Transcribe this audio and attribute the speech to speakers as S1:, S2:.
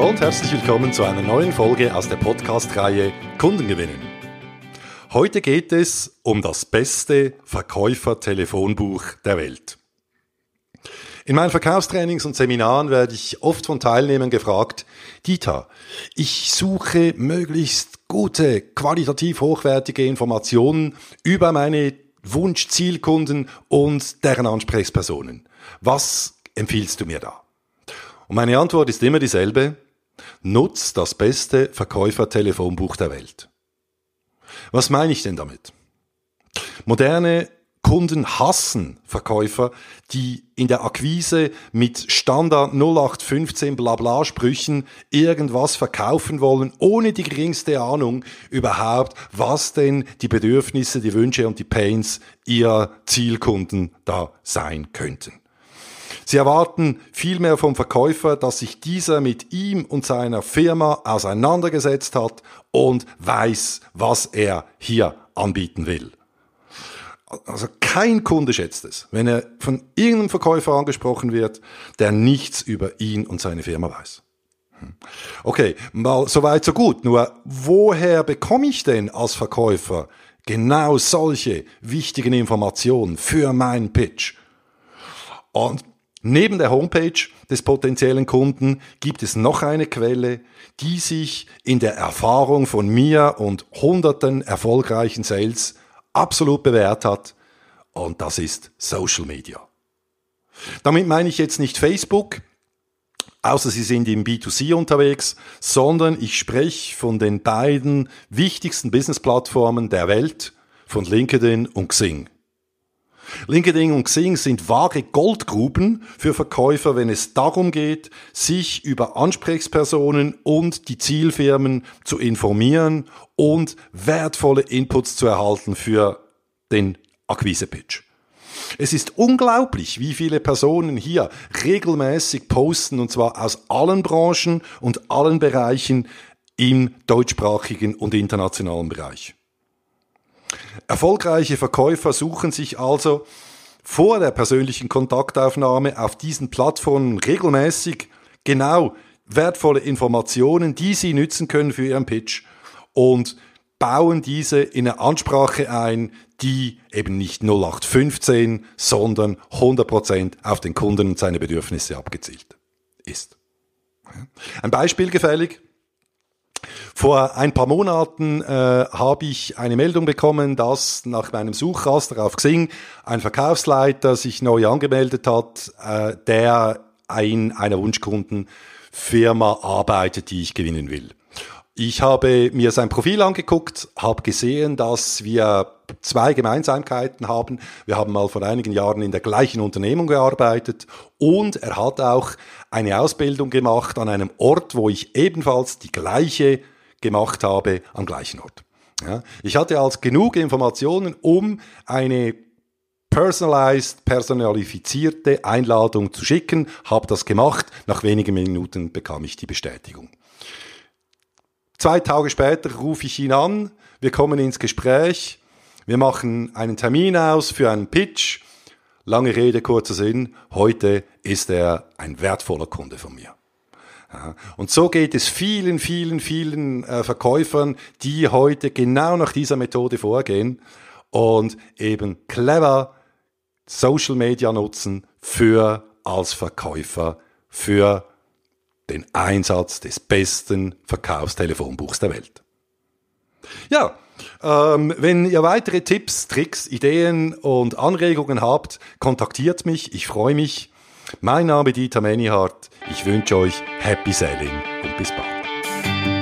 S1: Hallo und herzlich willkommen zu einer neuen Folge aus der Podcast-Reihe Kunden gewinnen. Heute geht es um das beste Verkäufer-Telefonbuch der Welt. In meinen Verkaufstrainings und Seminaren werde ich oft von Teilnehmern gefragt, Dieter, ich suche möglichst gute, qualitativ hochwertige Informationen über meine Wunsch-Zielkunden und deren Ansprechpersonen. Was empfiehlst du mir da? Und meine Antwort ist immer dieselbe. Nutz das beste Verkäufer-Telefonbuch der Welt. Was meine ich denn damit? Moderne Kunden hassen Verkäufer, die in der Akquise mit Standard 0815 Blabla Sprüchen irgendwas verkaufen wollen, ohne die geringste Ahnung überhaupt, was denn die Bedürfnisse, die Wünsche und die Pains ihrer Zielkunden da sein könnten. Sie erwarten vielmehr vom Verkäufer, dass sich dieser mit ihm und seiner Firma auseinandergesetzt hat und weiß, was er hier anbieten will. Also kein Kunde schätzt es, wenn er von irgendeinem Verkäufer angesprochen wird, der nichts über ihn und seine Firma weiß. Hm. Okay, mal so weit, so gut. Nur woher bekomme ich denn als Verkäufer genau solche wichtigen Informationen für meinen Pitch? Und Neben der Homepage des potenziellen Kunden gibt es noch eine Quelle, die sich in der Erfahrung von mir und hunderten erfolgreichen Sales absolut bewährt hat, und das ist Social Media. Damit meine ich jetzt nicht Facebook, außer Sie sind im B2C unterwegs, sondern ich spreche von den beiden wichtigsten Business-Plattformen der Welt, von LinkedIn und Xing. LinkedIn und Xing sind wahre Goldgruben für Verkäufer, wenn es darum geht, sich über Ansprechpersonen und die Zielfirmen zu informieren und wertvolle Inputs zu erhalten für den Akquise-Pitch. Es ist unglaublich, wie viele Personen hier regelmäßig posten, und zwar aus allen Branchen und allen Bereichen im deutschsprachigen und internationalen Bereich. Erfolgreiche Verkäufer suchen sich also vor der persönlichen Kontaktaufnahme auf diesen Plattformen regelmäßig genau wertvolle Informationen, die sie nützen können für ihren Pitch und bauen diese in eine Ansprache ein, die eben nicht 0815, sondern 100% auf den Kunden und seine Bedürfnisse abgezielt ist. Ein Beispiel gefällig. Vor ein paar Monaten äh, habe ich eine Meldung bekommen, dass nach meinem Suchraster auf Xing ein Verkaufsleiter sich neu angemeldet hat, äh, der in einer Wunschkundenfirma arbeitet, die ich gewinnen will. Ich habe mir sein Profil angeguckt, habe gesehen, dass wir zwei Gemeinsamkeiten haben. Wir haben mal vor einigen Jahren in der gleichen Unternehmung gearbeitet und er hat auch eine Ausbildung gemacht an einem Ort, wo ich ebenfalls die gleiche gemacht habe am gleichen Ort. Ja, ich hatte als genug Informationen, um eine personalized, personalifizierte Einladung zu schicken, habe das gemacht. Nach wenigen Minuten bekam ich die Bestätigung. Zwei Tage später rufe ich ihn an, wir kommen ins Gespräch, wir machen einen Termin aus für einen Pitch. Lange Rede, kurzer Sinn, heute ist er ein wertvoller Kunde von mir. Und so geht es vielen, vielen, vielen äh, Verkäufern, die heute genau nach dieser Methode vorgehen und eben clever Social Media nutzen für als Verkäufer, für den Einsatz des besten Verkaufstelefonbuchs der Welt. Ja, ähm, wenn ihr weitere Tipps, Tricks, Ideen und Anregungen habt, kontaktiert mich. Ich freue mich. Mein Name ist Dieter Menihardt. Ich wünsche euch Happy Selling und bis bald.